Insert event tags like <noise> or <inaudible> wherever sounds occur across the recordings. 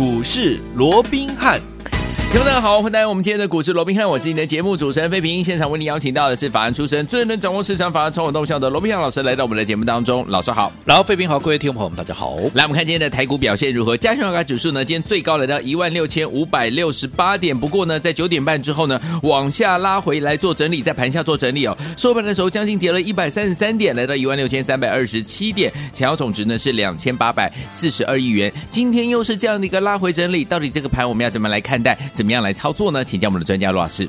股市罗宾汉。听众大家好，欢迎来到我们今天的股市罗宾汉，我是你的节目主持人费平。现场为您邀请到的是法案出身、最能掌握市场法案冲动动向的罗宾汉老师，来到我们的节目当中。老师好，然后费平好，各位听众朋友们，大家好。来，我们看今天的台股表现如何？加权指数呢，今天最高来到一万六千五百六十八点，不过呢，在九点半之后呢，往下拉回来做整理，在盘下做整理哦。收盘的时候，将近跌了一百三十三点，来到一万六千三百二十七点，成交总值呢是两千八百四十二亿元。今天又是这样的一个拉回整理，到底这个盘我们要怎么来看待？怎么样来操作呢？请教我们的专家罗老师。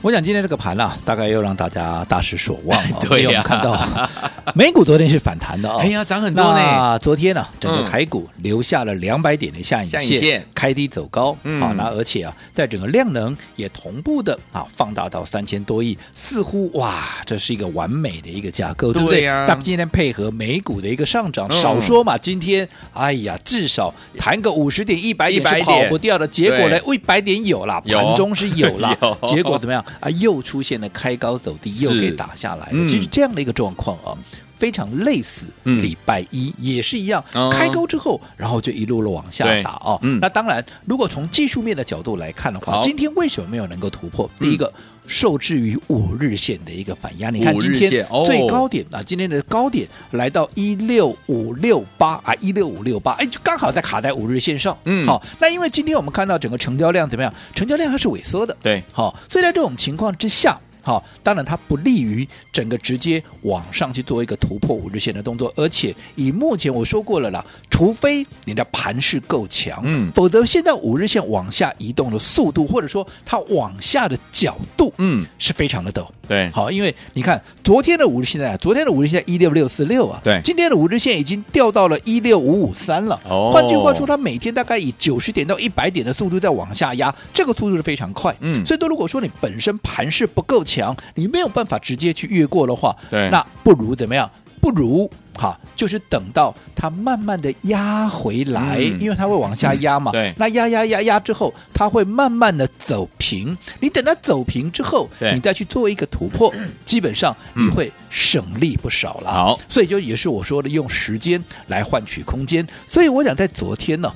我想今天这个盘啊，大概又让大家大失所望了。<laughs> 对呀、啊，我们看到 <laughs> 美股昨天是反弹的。哎呀，涨很多呢。那昨天呢、啊，整个台股留下了两百点的下影线，影线开低走高。嗯。好，那而且啊，在整个量能也同步的啊放大到三千多亿，似乎哇，这是一个完美的一个架构，对不对？那今天配合美股的一个上涨，嗯、少说嘛，今天哎呀，至少弹个五十点、一百点是跑不掉的。结果呢，一百点有了，盘中是有了，<laughs> 有结果怎么样啊？又出现。了开高走低，又给打下来了。其实这样的一个状况啊，非常类似礼拜一也是一样，开高之后，然后就一路路往下打哦。那当然，如果从技术面的角度来看的话，今天为什么没有能够突破？第一个。受制于五日线的一个反压，你看今天最高点啊，今天的高点来到一六五六八啊，一六五六八，哎，就刚好在卡在五日线上。嗯，好，那因为今天我们看到整个成交量怎么样？成交量它是萎缩的。对，好，所以在这种情况之下。好，当然它不利于整个直接往上去做一个突破五日线的动作，而且以目前我说过了啦，除非你的盘势够强，嗯，否则现在五日线往下移动的速度，或者说它往下的角度，嗯，是非常的陡。对，好，因为你看昨天的五日线在，昨天的五日线在一六六四六啊，对，今天的五日线已经掉到了一六五五三了。哦，换句话说，它每天大概以九十点到一百点的速度在往下压，这个速度是非常快。嗯，所以都如果说你本身盘势不够强，你没有办法直接去越过的话，对，那不如怎么样？不如哈，就是等到它慢慢的压回来，嗯、因为它会往下压嘛。对，那压压压压之后，它会慢慢的走平。你等它走平之后，你再去做一个突破，<clears throat> 基本上你会省力不少了。好、嗯，所以就也是我说的，用时间来换取空间。所以我想在昨天呢。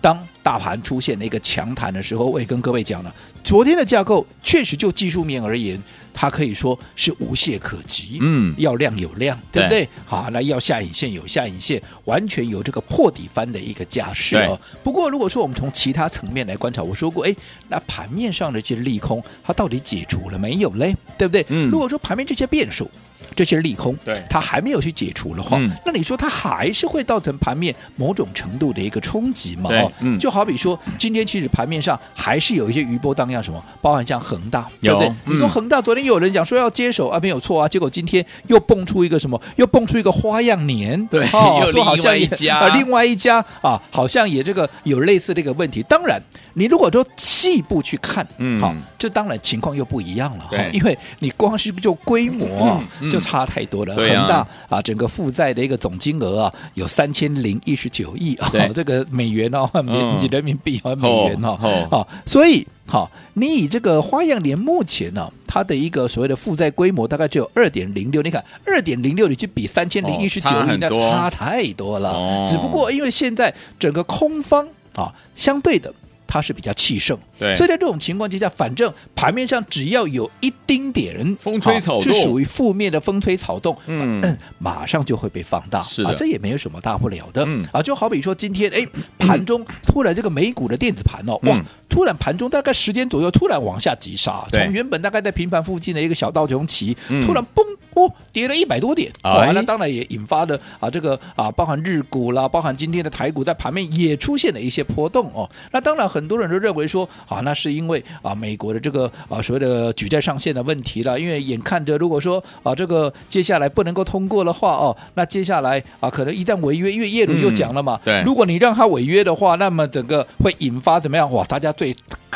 当大盘出现了一个强弹的时候，我也跟各位讲了，昨天的架构确实就技术面而言，它可以说是无懈可击。嗯，要量有量，对不对？好，那要下影线有下影线，完全有这个破底翻的一个架势哦。不过如果说我们从其他层面来观察，我说过，哎，那盘面上的这些利空，它到底解除了没有嘞？对不对？嗯，如果说盘面这些变数。这些利空，对，它还没有去解除的话，嗯、那你说它还是会造成盘面某种程度的一个冲击嘛？哦，嗯，就好比说今天其实盘面上还是有一些余波荡漾，什么，包含像恒大，对不对？嗯、你说恒大昨天有人讲说要接手啊，没有错啊，结果今天又蹦出一个什么，又蹦出一个花样年，对，哦，说好像一家啊，另外一家啊，好像也这个有类似的一个问题。当然，你如果说细部去看，嗯，好，这当然情况又不一样了，哈，因为你光是就规模啊，嗯、就差太多了，恒大啊，整个负债的一个总金额啊，有三千零一十九亿啊，这个美元哦，<laughs> 你人民币和美元哦，好，所以好，你以这个花样年目前呢，它的一个所谓的负债规模大概只有二点零六，你看二点零六，你去比三千零一十九亿，那差太多了。只不过因为现在整个空方啊，相对的。它是比较气盛，对，所以在这种情况之下，反正盘面上只要有一丁点风吹草动，是属于负面的风吹草动，嗯，马上就会被放大，是啊，这也没有什么大不了的，嗯。啊，就好比说今天哎，盘中突然这个美股的电子盘哦，哇，突然盘中大概十点左右突然往下急杀，从原本大概在平盘附近的一个小道琼旗，突然嘣。哦，跌了一百多点，哦，那当然也引发了啊，这个啊，包含日股啦，包含今天的台股在盘面也出现了一些波动哦。那当然，很多人都认为说，啊，那是因为啊，美国的这个啊所谓的举债上限的问题了。因为眼看着，如果说啊，这个接下来不能够通过的话哦，那接下来啊，可能一旦违约，因为耶伦又讲了嘛，对，如果你让他违约的话，那么整个会引发怎么样？哇，大家最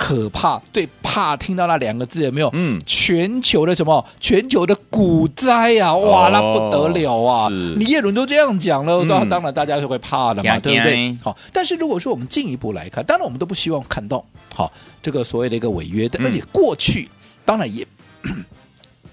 可怕、最怕听到那两个字有没有？嗯，全球的什么？全球的股灾啊！哇，那不得了啊！你叶伦都这样讲了，那当然大家就会怕了嘛，对不对？好，但是如果说我们进一步来看，当然我们都不希望看到好这个所谓的一个违约的，而且过去当然也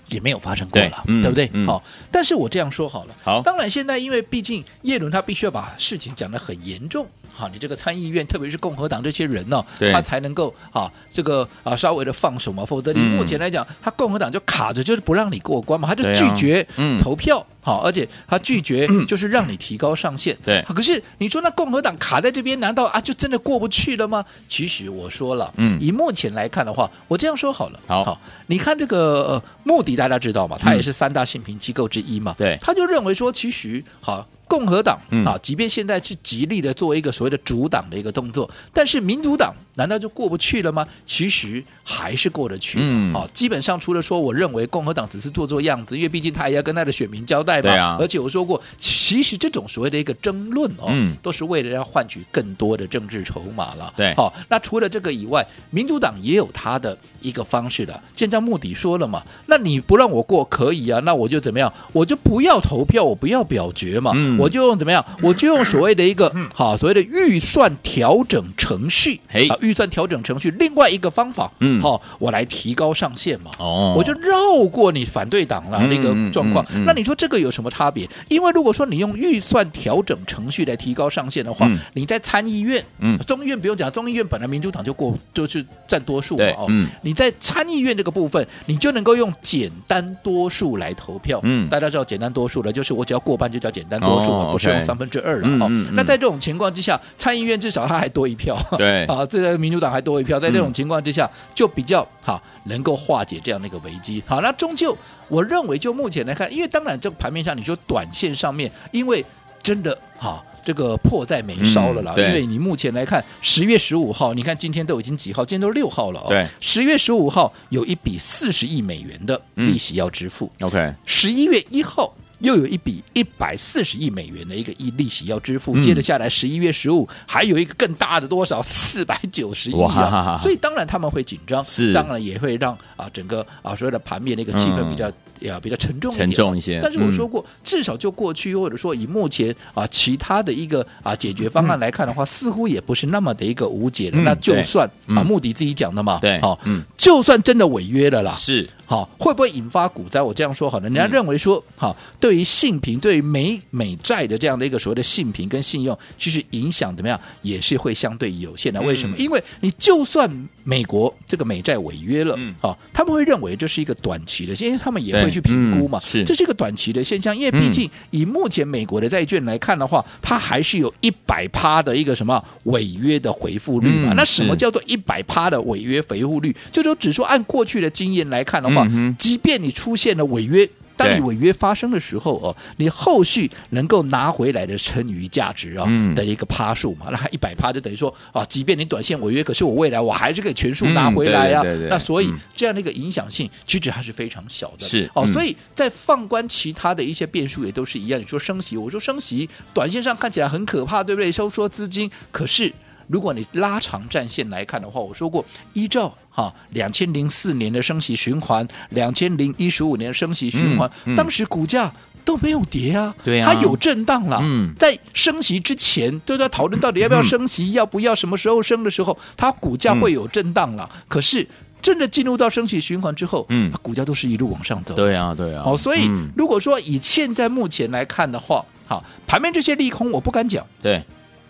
也没有发生过了，对，对不对？好，但是我这样说好了，好，当然现在因为毕竟叶伦他必须要把事情讲得很严重，好，你这个参议院特别是共和党这些人呢，他才能够啊这个啊稍微的放手嘛，否则你目前来讲，他共和党就卡着，就是不让你过关嘛，他就拒绝投票。好，而且他拒绝，就是让你提高上限。对，可是你说那共和党卡在这边，难道啊就真的过不去了吗？其实我说了，嗯，以目前来看的话，我这样说好了。好，好，你看这个呃，穆迪大家知道嘛，他也是三大信评机构之一嘛。对，他就认为说，其实好。共和党啊，即便现在是极力的做一个所谓的主党的一个动作，但是民主党难道就过不去了吗？其实还是过得去。嗯，啊，基本上除了说，我认为共和党只是做做样子，因为毕竟他也要跟他的选民交代嘛。对啊。而且我说过，其实这种所谓的一个争论哦，嗯，都是为了要换取更多的政治筹码了。对。好，那除了这个以外，民主党也有他的一个方式的。现在穆迪说了嘛，那你不让我过可以啊，那我就怎么样？我就不要投票，我不要表决嘛。嗯。我就用怎么样？我就用所谓的一个好，所谓的预算调整程序，好，预算调整程序另外一个方法，嗯，好，我来提高上限嘛。哦，我就绕过你反对党了那个状况。那你说这个有什么差别？因为如果说你用预算调整程序来提高上限的话，你在参议院，嗯，众议院不用讲，众议院本来民主党就过，就是占多数嘛。哦，你在参议院这个部分，你就能够用简单多数来投票。嗯，大家知道简单多数了，就是我只要过半就叫简单多数嘛，不是。用三分之二了哦，那在这种情况之下，参议院至少他还多一票，对 <laughs> 啊，这个民主党还多一票，在这种情况之下，就比较好能够化解这样的一个危机。好，那终究我认为，就目前来看，因为当然这个盘面上，你说短线上面，因为真的哈，这个迫在眉梢了啦。因为你目前来看，十月十五号，你看今天都已经几号？今天都六号了哦。对，十月十五号有一笔四十亿美元的利息要支付。OK，十一月一号。又有一笔一百四十亿美元的一个一利息要支付，接着下来十一月十五还有一个更大的多少？四百九十亿啊，所以当然他们会紧张，是。当然也会让啊整个啊所有的盘面的一个气氛比较。也比较沉重一点，沉重一些。但是我说过，嗯、至少就过去或者说以目前啊其他的一个啊解决方案来看的话，嗯、似乎也不是那么的一个无解那就算啊，穆迪自己讲的嘛，对，好，嗯，就算真的违约了啦，是好，会不会引发股灾？我这样说好了，人家认为说，好，对于信评，对于美美债的这样的一个所谓的信评跟信用，其实影响怎么样，也是会相对有限的。为什么？嗯、因为你就算美国这个美债违约了，嗯，好，他们会认为这是一个短期的，因为他们也会。去评估嘛，是，这是一个短期的现象，因为毕竟以目前美国的债券来看的话，它还是有一百趴的一个什么违约的回复率嘛。那什么叫做一百趴的违约回复率？就说只说按过去的经验来看的话，即便你出现了违约。当你违约发生的时候哦，你后续能够拿回来的剩余价值啊的一个趴数嘛，那一百趴就等于说啊，即便你短线违约，可是我未来我还是可以全数拿回来啊。那所以这样的一个影响性其实还是非常小的。是哦，所以在放观其他的一些变数也都是一样。你说升息，我说升息，短线上看起来很可怕，对不对？收缩资金，可是。如果你拉长战线来看的话，我说过，依照哈两千零四年的升息循环，两千零一十五年的升息循环，嗯嗯、当时股价都没有跌啊，对啊，它有震荡了。嗯，在升息之前都在讨论到底要不要升息，嗯、要不要什么时候升的时候，它股价会有震荡了。嗯、可是真的进入到升息循环之后，嗯，它股价都是一路往上走。对啊，对啊。好，所以、嗯、如果说以现在目前来看的话，好，盘面这些利空我不敢讲。对。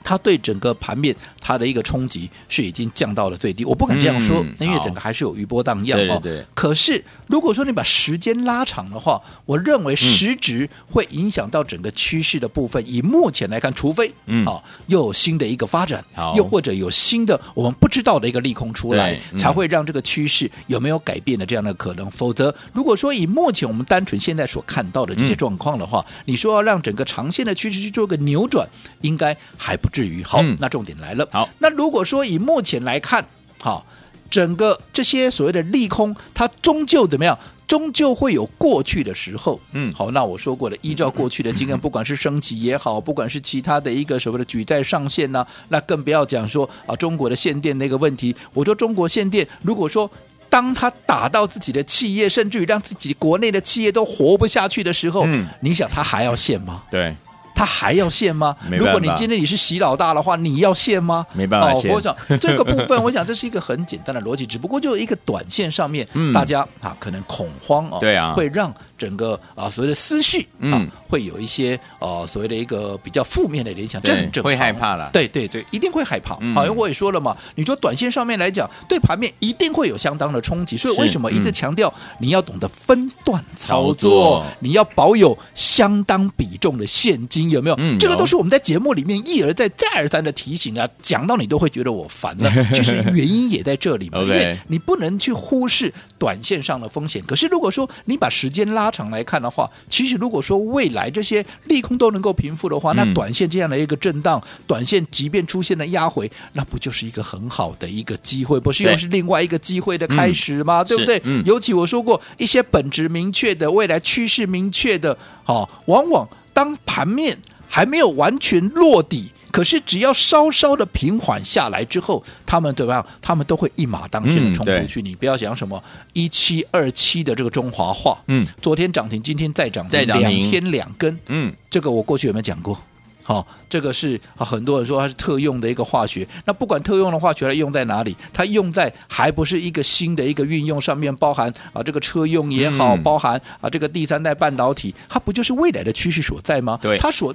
它对整个盘面它的一个冲击是已经降到了最低，我不敢这样说，嗯、因为整个还是有余波荡漾哦。对对对，可是如果说你把时间拉长的话，我认为实质会影响到整个趋势的部分。嗯、以目前来看，除非嗯啊又有新的一个发展，又或者有新的我们不知道的一个利空出来，嗯、才会让这个趋势有没有改变的这样的可能。否则，如果说以目前我们单纯现在所看到的这些状况的话，嗯、你说要让整个长线的趋势去做个扭转，应该还不。至于好，那重点来了。好，那如果说以目前来看，好，整个这些所谓的利空，它终究怎么样？终究会有过去的时候。嗯，好，那我说过了，依照过去的经验，<laughs> 不管是升级也好，不管是其他的一个所谓的举债上限呢、啊，那更不要讲说啊，中国的限电那个问题。我说中国限电，如果说当他打到自己的企业，甚至于让自己国内的企业都活不下去的时候，嗯，你想他还要限吗？对。他还要限吗？如果你今天你是习老大的话，你要限吗？没办法现。哦，我想这个部分，我想这是一个很简单的逻辑，只不过就一个短线上面，嗯、大家啊可能恐慌哦，对啊，会让整个啊所谓的思绪啊、嗯、会有一些呃所谓的一个比较负面的联想，这很正常，会害怕了。对对对，一定会害怕。好、嗯，因为我也说了嘛，你说短线上面来讲，对盘面一定会有相当的冲击，所以为什么一直强调你要懂得分段操作，你要保有相当比重的现金，有没有？嗯、这个都是我们在节目里面一而再、再而三的提醒啊，讲到你都会觉得我烦了。<laughs> 其实原因也在这里嘛，因为你不能去忽视短线上的风险。可是如果说你把时间拉长来看的话，其实如果说未来这些利空都能够平复的话，那短线这样的一个震荡，短线即便出现了压回，那不就是一个很好的一个机会？不是又是另外一个机会的开始吗？对不对？尤其我说过，一些本质明确的、未来趋势明确的，好，往往当盘面还没有完全落底。可是，只要稍稍的平缓下来之后，他们怎么样？他们都会一马当先的冲出去。嗯、你不要讲什么一七二七的这个中华化，嗯，昨天涨停，今天再涨停，两天两根，嗯，这个我过去有没有讲过？好、哦，这个是很多人说它是特用的一个化学。那不管特用的化学它用在哪里，它用在还不是一个新的一个运用上面，包含啊这个车用也好，嗯、包含啊这个第三代半导体，它不就是未来的趋势所在吗？对，它所。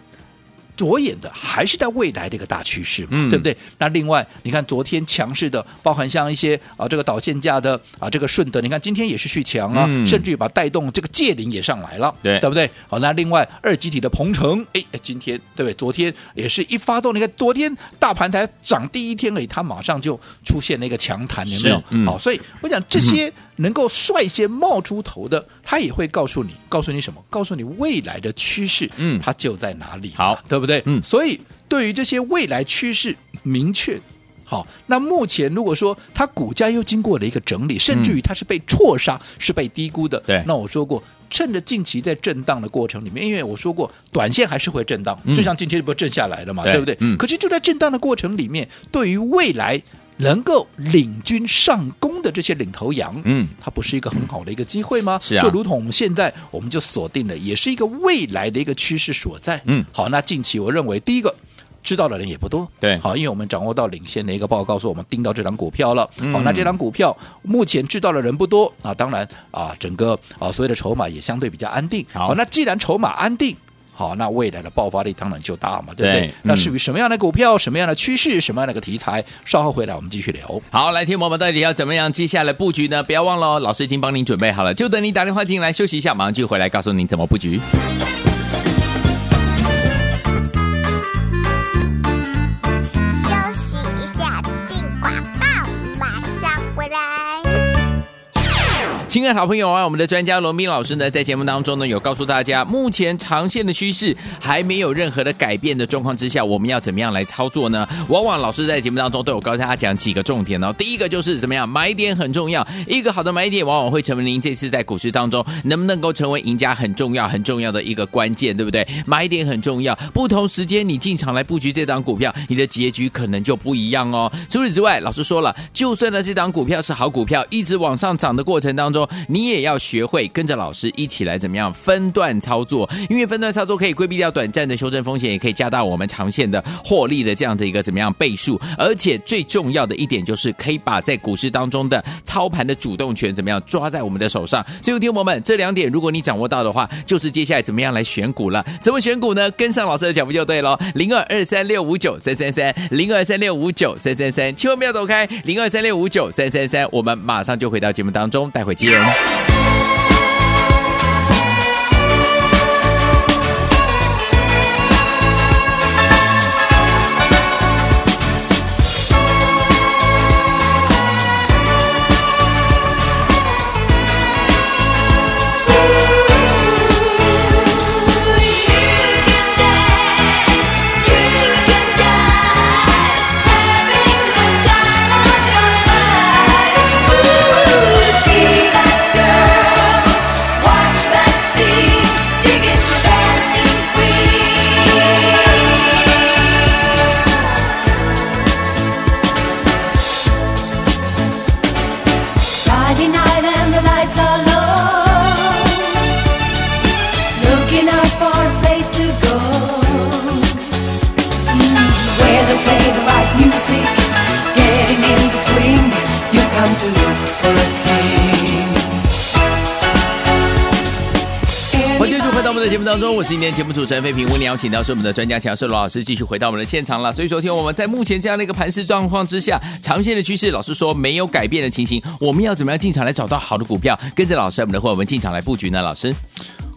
着眼的还是在未来的一个大趋势嘛，嗯、对不对？那另外，你看昨天强势的，包含像一些啊这个导线架的啊这个顺德，你看今天也是续强啊，嗯、甚至于把带动这个界霖也上来了，对对不对？好，那另外二极体的鹏程，哎，今天对不对？昨天也是一发动，你看昨天大盘才涨第一天而已，它马上就出现了一个强弹，有没有？嗯、好，所以我讲这些。嗯能够率先冒出头的，他也会告诉你，告诉你什么？告诉你未来的趋势，嗯，它就在哪里？好，对不对？嗯，所以对于这些未来趋势明确，好，那目前如果说它股价又经过了一个整理，甚至于它是被错杀，嗯、是被低估的，对，那我说过，趁着近期在震荡的过程里面，因为我说过，短线还是会震荡，嗯、就像今天不是震下来了嘛，对，对不对？嗯，可是就在震荡的过程里面，对于未来。能够领军上攻的这些领头羊，嗯，它不是一个很好的一个机会吗？是啊，就如同我们现在，我们就锁定了，也是一个未来的一个趋势所在。嗯，好，那近期我认为第一个知道的人也不多，对，好，因为我们掌握到领先的一个报告，说我们盯到这张股票了。嗯、好，那这张股票目前知道的人不多啊，当然啊，整个啊所有的筹码也相对比较安定。好，好，那既然筹码安定。好，那未来的爆发力当然就大嘛，对不对？对，那属于什么样的股票、什么样的趋势、什么样的个题材，稍后回来我们继续聊。好，来听我们到底要怎么样接下来布局呢？不要忘了哦，老师已经帮您准备好了，就等你打电话进来休息一下，马上就回来告诉您怎么布局。亲爱的好朋友啊，我们的专家罗宾老师呢，在节目当中呢，有告诉大家，目前长线的趋势还没有任何的改变的状况之下，我们要怎么样来操作呢？往往老师在节目当中都有告诉大家讲几个重点哦。第一个就是怎么样，买点很重要，一个好的买点往往会成为您这次在股市当中能不能够成为赢家很重要、很重要的一个关键，对不对？买点很重要，不同时间你进场来布局这档股票，你的结局可能就不一样哦。除此之外，老师说了，就算呢这档股票是好股票，一直往上涨的过程当中。你也要学会跟着老师一起来怎么样分段操作，因为分段操作可以规避掉短暂的修正风险，也可以加大我们长线的获利的这样的一个怎么样倍数。而且最重要的一点就是可以把在股市当中的操盘的主动权怎么样抓在我们的手上。所以，听友们，这两点如果你掌握到的话，就是接下来怎么样来选股了。怎么选股呢？跟上老师的脚步就对了。零二二三六五九三三三，零二三六五九三三三，千万不要走开。零二三六五九三三三，我们马上就回到节目当中，待会见。当今天节目主持人费平，为你邀请到是我们的专家强势罗老师，继续回到我们的现场了。所以，昨天我们在目前这样的一个盘势状况之下，长线的趋势，老师说没有改变的情形，我们要怎么样进场来找到好的股票，跟着老师我们的会我们进场来布局呢？老师？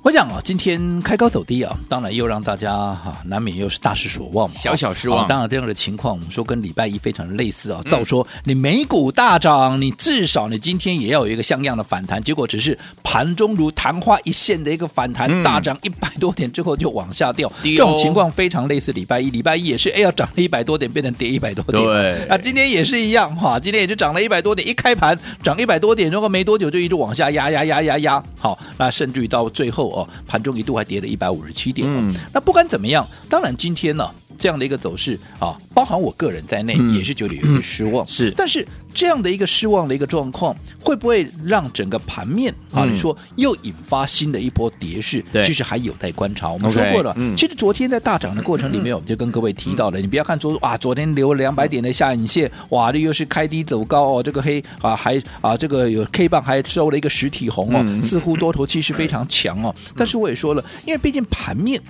我讲啊，今天开高走低啊，当然又让大家哈、啊、难免又是大失所望嘛，小小失望。当然这样的情况，我们说跟礼拜一非常类似啊。照说你美股大涨，你至少你今天也要有一个像样的反弹，结果只是盘中如昙花一现的一个反弹，大涨一百多点之后就往下掉，这种情况非常类似礼拜一。礼拜一也是哎呀涨了一百多点，变成跌一百多点。对啊，今天也是一样哈，今天也是涨了一百多点，一开盘涨一百多点，然后没多久就一直往下压压压压压，好，那甚至于到最后哦，盘中一度。还跌了一百五十七点，嗯，那不管怎么样，当然今天呢，这样的一个走势啊，包含我个人在内，也是觉得有些失望。是，但是这样的一个失望的一个状况，会不会让整个盘面啊，你说又引发新的一波跌势？对，其实还有待观察。我们说过了，其实昨天在大涨的过程里面，我们就跟各位提到了，你不要看昨啊，昨天留了两百点的下影线，哇，这又是开低走高哦，这个黑啊，还啊，这个有 K 棒还收了一个实体红哦，似乎多头气势非常强哦。但是我也说了，因为毕竟盘面，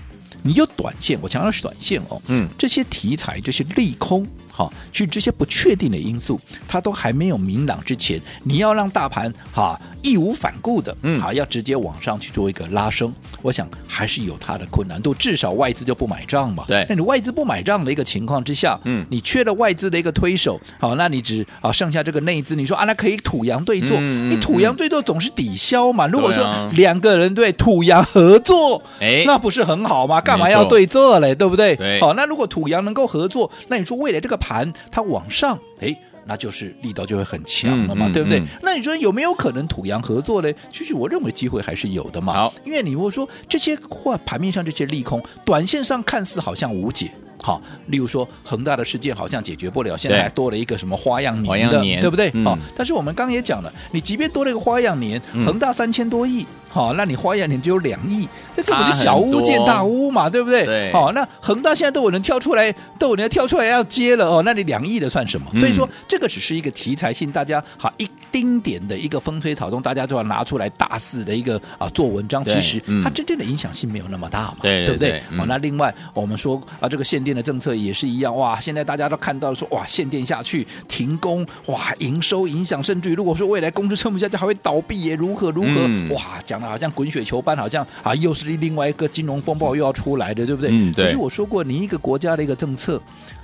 你就短线，我强调是短线哦。嗯，这些题材，这些利空，好，其实这些不确定的因素，它都还没有明朗之前，你要让大盘哈义无反顾的，嗯，好，要直接往上去做一个拉升，我想还是有它的困难度。至少外资就不买账嘛。对，那你外资不买账的一个情况之下，嗯，你缺了外资的一个推手，好，那你只啊剩下这个内资，你说啊，那可以土洋对坐，嗯、你土洋对坐总是抵消嘛。如果说两个人对土洋合作，哎，那不是很好吗？干嘛要对坐嘞？对不对？对。好，那如果土洋能够合作，那你说未来这个盘它往上，哎。那就是力道就会很强了嘛，嗯嗯、对不对？嗯、那你说有没有可能土洋合作嘞？其实我认为机会还是有的嘛。好，因为你如果说这些话盘面上这些利空，短线上看似好像无解。好，例如说恒大的事件好像解决不了，现在还多了一个什么花样年的，对不对？好、嗯，但是我们刚刚也讲了，你即便多了一个花样年，恒、嗯、大三千多亿。好，那你花样年只有两亿，这根本就小巫见大巫嘛，对不对？对。好，那恒大现在都有人跳出来，都有人跳出来要接了哦，那你两亿的算什么？嗯、所以说，这个只是一个题材性，大家好一丁点的一个风吹草动，大家都要拿出来大肆的一个啊做文章。其实它真正的影响性没有那么大嘛，对，对不对？好，那另外我们说啊，这个限电的政策也是一样哇，现在大家都看到说哇，限电下去停工哇，营收影响，甚至于如果说未来公司撑不下去还会倒闭也如何如何、嗯、哇，讲的。好像滚雪球般，好像啊，又是另外一个金融风暴又要出来的，对不对？嗯，对。可是我说过，你一个国家的一个政策，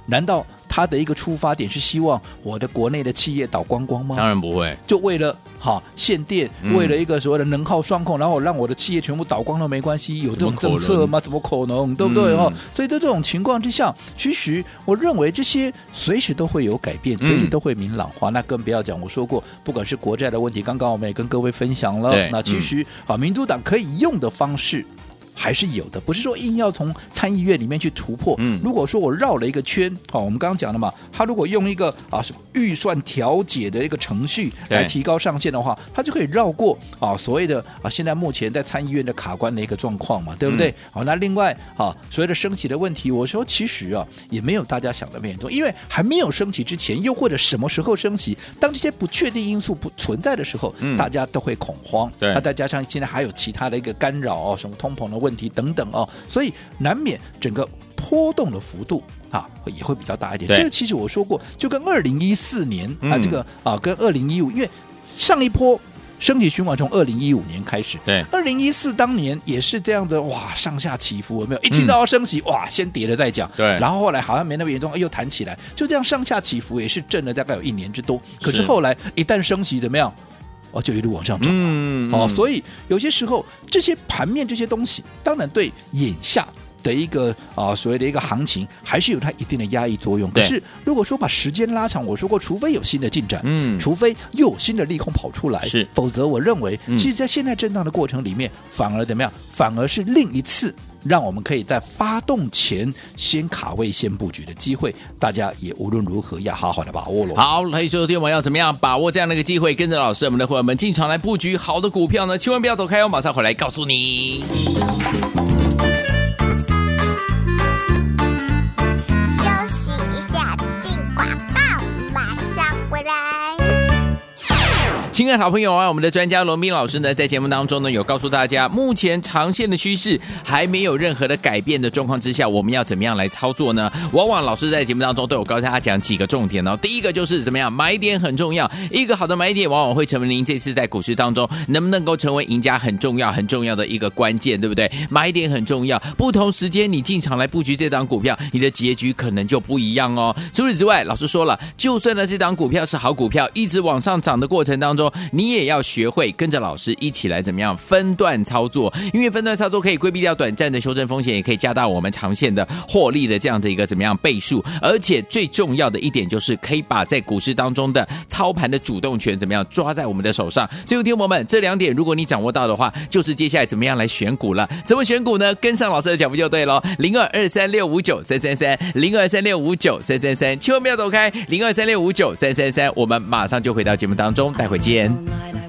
难道它的一个出发点是希望我的国内的企业倒光光吗？当然不会，就为了。好，限电为了一个所谓的能耗双控，嗯、然后让我的企业全部倒光都没关系，有这种政策吗？怎么可能？对不对？哦、嗯，所以在这种情况之下，其实我认为这些随时都会有改变，随时都会明朗化。嗯、那更不要讲，我说过，不管是国债的问题，刚刚我们也跟各位分享了。那其实啊，嗯、民主党可以用的方式。还是有的，不是说硬要从参议院里面去突破。嗯，如果说我绕了一个圈，好，我们刚刚讲了嘛，他如果用一个啊预算调解的一个程序来提高上限的话，他就可以绕过啊所谓的啊现在目前在参议院的卡关的一个状况嘛，对不对？好，那另外啊所谓的升级的问题，我说其实啊也没有大家想的那么严重，因为还没有升息之前，又或者什么时候升息，当这些不确定因素不存在的时候，大家都会恐慌。对，那再加上现在还有其他的一个干扰哦，什么通膨的问题。问题等等哦，所以难免整个波动的幅度啊也会比较大一点。这个其实我说过，就跟二零一四年、嗯、啊这个啊跟二零一五，因为上一波升级循环从二零一五年开始，对，二零一四当年也是这样的哇，上下起伏有没有？一听到要升息，嗯、哇，先跌了再讲，对，然后后来好像没那么严重，又弹起来，就这样上下起伏也是震了大概有一年之多。可是后来一旦升息怎么样？哦，就一路往上涨，嗯，哦，所以有些时候这些盘面这些东西，当然对眼下的一个啊所谓的一个行情，还是有它一定的压抑作用。对可是如果说把时间拉长，我说过，除非有新的进展，嗯，除非又有新的利空跑出来，是，否则我认为，其实，在现在震荡的过程里面，嗯、反而怎么样？反而是另一次。让我们可以在发动前先卡位、先布局的机会，大家也无论如何要好好的把握了。好，来，所有听众要怎么样把握这样的一个机会，跟着老师我们的伙伴们进场来布局好的股票呢？千万不要走开哦，马上回来告诉你。亲爱的好朋友啊，我们的专家罗宾老师呢，在节目当中呢，有告诉大家，目前长线的趋势还没有任何的改变的状况之下，我们要怎么样来操作呢？往往老师在节目当中都有告诉大家讲几个重点哦。第一个就是怎么样，买点很重要，一个好的买点往往会成为您这次在股市当中能不能够成为赢家很重要、很重要的一个关键，对不对？买点很重要，不同时间你进场来布局这档股票，你的结局可能就不一样哦。除此之外，老师说了，就算呢这档股票是好股票，一直往上涨的过程当中，你也要学会跟着老师一起来怎么样分段操作，因为分段操作可以规避掉短暂的修正风险，也可以加大我们长线的获利的这样的一个怎么样倍数，而且最重要的一点就是可以把在股市当中的操盘的主动权怎么样抓在我们的手上。所以，听众朋友们，这两点如果你掌握到的话，就是接下来怎么样来选股了。怎么选股呢？跟上老师的脚步就对了。零二二三六五九三三三，零二三六五九三三三，千万不要走开。零二三六五九三三三，我们马上就回到节目当中，待会见。间。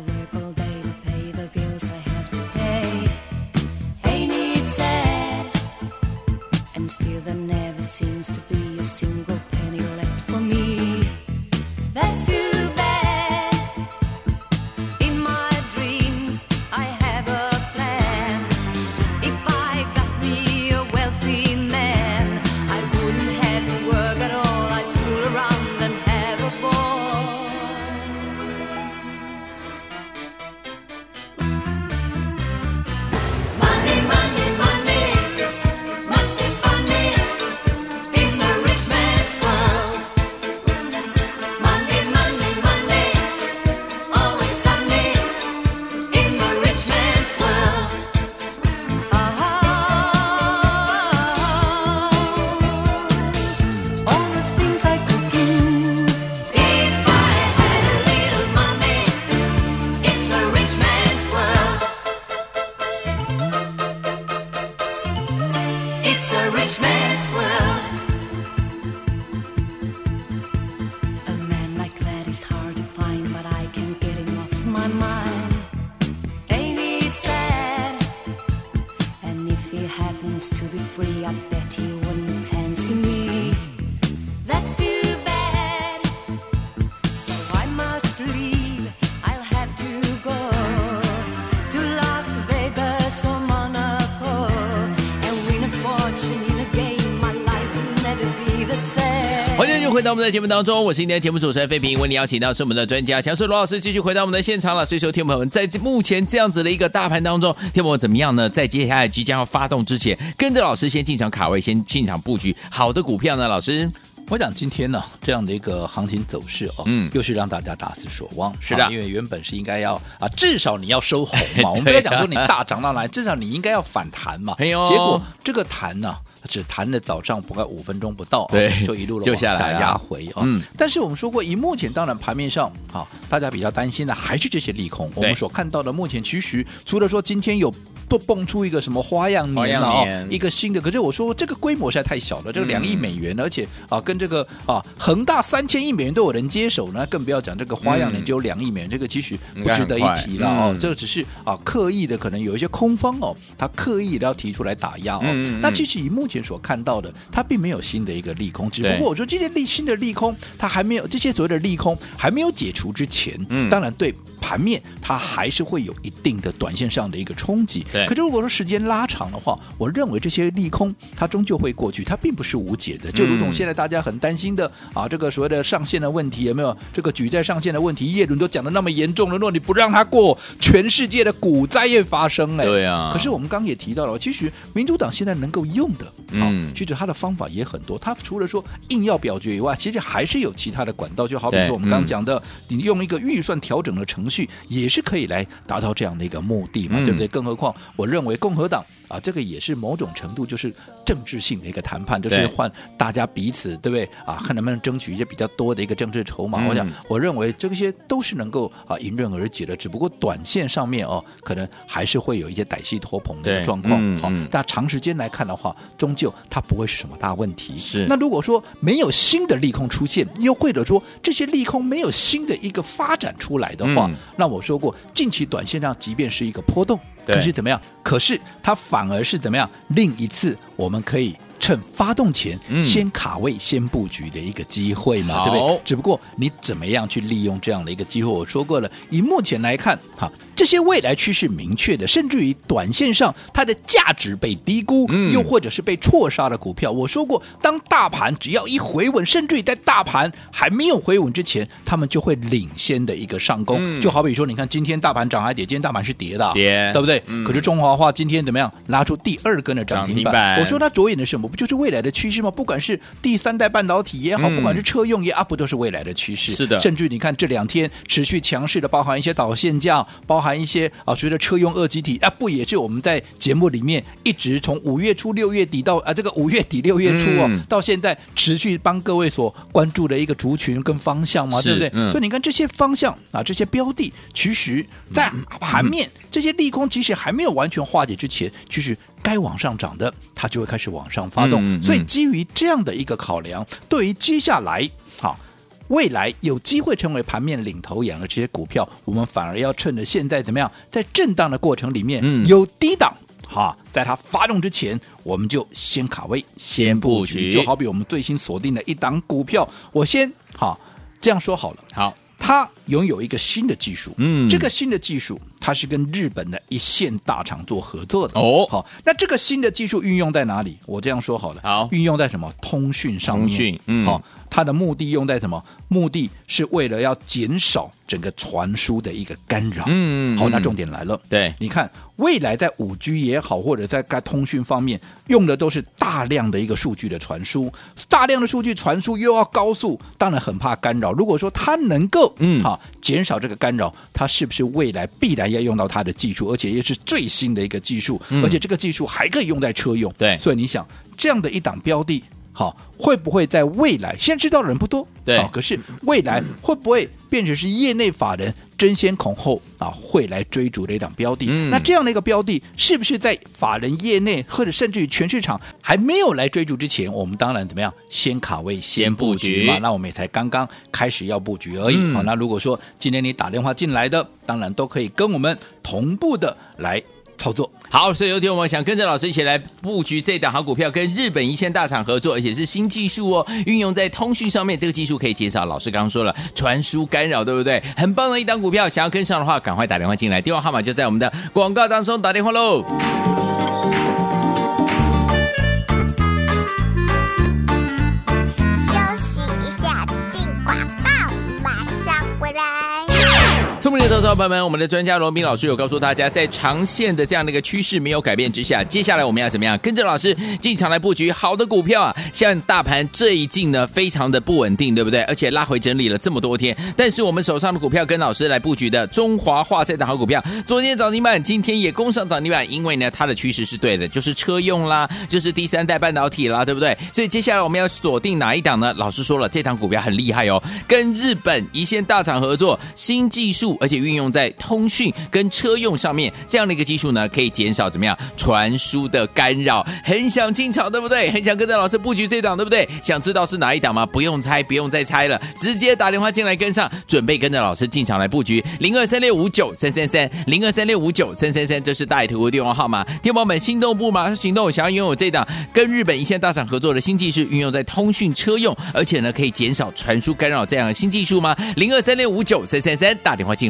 到我们的节目当中，我是今天的节目主持人费平，为你邀请到是我们的专家强势罗老师，继续回到我们的现场了。所以说，听众朋友们，在目前这样子的一个大盘当中，听众朋友怎么样呢？在接下来即将要发动之前，跟着老师先进场卡位，先进场布局好的股票呢？老师，我讲今天呢这样的一个行情走势哦，嗯，又是让大家大失所望。是的，因为原本是应该要啊，至少你要收红嘛。<laughs> 我们不要讲说你大涨到哪，至少你应该要反弹嘛。结果这个弹呢？只谈了早上不到五分钟不到，对，就一路的往下压回啊。嗯，但是我们说过，以目前当然盘面上啊，大家比较担心的还是这些利空。我们所看到的目前其实除了说今天有。都蹦出一个什么花样年了啊？一个新的，可是我说这个规模实在太小了，这个两亿美元，嗯、而且啊，跟这个啊恒大三千亿美元都有人接手呢，更不要讲这个花样年只有两亿美元，这个其实不值得一提了哦。这个只是啊刻意的，可能有一些空方哦，他刻意的要提出来打压哦。嗯、那其实以目前所看到的，它并没有新的一个利空，只不过我说这些利新的利空，它还没有这些所谓的利空还没有解除之前，嗯，当然对。盘面它还是会有一定的短线上的一个冲击，对。可是如果说时间拉长的话，我认为这些利空它终究会过去，它并不是无解的。就如同现在大家很担心的、嗯、啊，这个所谓的上限的问题有没有？这个举债上限的问题，叶伦都讲的那么严重了，如果你不让它过，全世界的股灾也发生哎。对啊。可是我们刚刚也提到了，其实民主党现在能够用的，嗯，其实它的方法也很多。它除了说硬要表决以外，其实还是有其他的管道，就好比说我们刚刚讲的，嗯、你用一个预算调整的程序。也是可以来达到这样的一个目的嘛，对不对？更何况，我认为共和党啊，这个也是某种程度就是政治性的一个谈判，就是换大家彼此对不对啊？看能不能争取一些比较多的一个政治筹码。我想，我认为这些都是能够啊迎刃而解的，只不过短线上面哦，可能还是会有一些歹戏拖棚的状况。好，但长时间来看的话，终究它不会是什么大问题。是。那如果说没有新的利空出现，又或者说这些利空没有新的一个发展出来的话，那我。说过，近期短线上即便是一个波动，可是怎么样？可是它反而是怎么样？另一次我们可以趁发动前先卡位、先布局的一个机会嘛，嗯、对不对？只不过你怎么样去利用这样的一个机会？我说过了，以目前来看，哈。这些未来趋势明确的，甚至于短线上它的价值被低估，嗯、又或者是被错杀的股票，我说过，当大盘只要一回稳，甚至于在大盘还没有回稳之前，他们就会领先的一个上攻。嗯、就好比说，你看今天大盘涨还跌，今天大盘是跌的，跌，对不对？嗯、可是中华化今天怎么样？拉出第二根的涨停板。停板我说它着眼的是什么？不就是未来的趋势吗？不管是第三代半导体也好，嗯、不管是车用也啊，不都是未来的趋势？是的。甚至于你看这两天持续强势的，包含一些导线架，包含。一些啊，随着车用二极体啊，不也是我们在节目里面一直从五月初六月底到啊这个五月底六月初哦，嗯、到现在持续帮各位所关注的一个族群跟方向嘛，对不对？嗯、所以你看这些方向啊，这些标的，其实在盘面、嗯、这些利空其实还没有完全化解之前，其实该往上涨的，它就会开始往上发动。嗯嗯、所以基于这样的一个考量，对于接下来好。未来有机会成为盘面领头羊的这些股票，我们反而要趁着现在怎么样，在震荡的过程里面，嗯、有低档哈，在它发动之前，我们就先卡位，先布局。就好比我们最新锁定的一档股票，我先哈这样说好了。好，它拥有一个新的技术，嗯，这个新的技术它是跟日本的一线大厂做合作的哦。好，那这个新的技术运用在哪里？我这样说好了，好，运用在什么？通讯上面。通讯，嗯，好。它的目的用在什么？目的是为了要减少整个传输的一个干扰。嗯，好，那重点来了。对，你看未来在五 G 也好，或者在该通讯方面用的都是大量的一个数据的传输，大量的数据传输又要高速，当然很怕干扰。如果说它能够嗯好减少这个干扰，它是不是未来必然要用到它的技术，而且也是最新的一个技术，嗯、而且这个技术还可以用在车用。对，所以你想这样的一档标的。好，会不会在未来？现在知道的人不多，对。可是未来会不会变成是业内法人争先恐后啊，会来追逐的一档标的？嗯、那这样的一个标的，是不是在法人业内或者甚至于全市场还没有来追逐之前，我们当然怎么样，先卡位，先布局嘛？那我们也才刚刚开始要布局而已。嗯、好，那如果说今天你打电话进来的，当然都可以跟我们同步的来。操作好，所以有天我们想跟着老师一起来布局这档好股票，跟日本一线大厂合作，而且是新技术哦，运用在通讯上面，这个技术可以减少老师刚刚说了传输干扰，对不对？很棒的一档股票，想要跟上的话，赶快打电话进来，电话号码就在我们的广告当中，打电话喽。聪明的投资者朋友们，我们的专家罗宾老师有告诉大家，在长线的这样的一个趋势没有改变之下，接下来我们要怎么样跟着老师进场来布局好的股票啊？像大盘这一进呢，非常的不稳定，对不对？而且拉回整理了这么多天，但是我们手上的股票跟老师来布局的中华化这档好股票，昨天涨停板，今天也攻上涨停板，因为呢，它的趋势是对的，就是车用啦，就是第三代半导体啦，对不对？所以接下来我们要锁定哪一档呢？老师说了，这档股票很厉害哦，跟日本一线大厂合作，新技术。而且运用在通讯跟车用上面，这样的一个技术呢，可以减少怎么样传输的干扰。很想进场，对不对？很想跟着老师布局这档，对不对？想知道是哪一档吗？不用猜，不用再猜了，直接打电话进来跟上，准备跟着老师进场来布局。零二三六五九三三三，零二三六五九三三三，这是大图的电话号码。天宝们心动不马上行动，想要拥有这档跟日本一线大厂合作的新技术，运用在通讯车用，而且呢可以减少传输干扰这样的新技术吗？零二三六五九三三三，打电话。进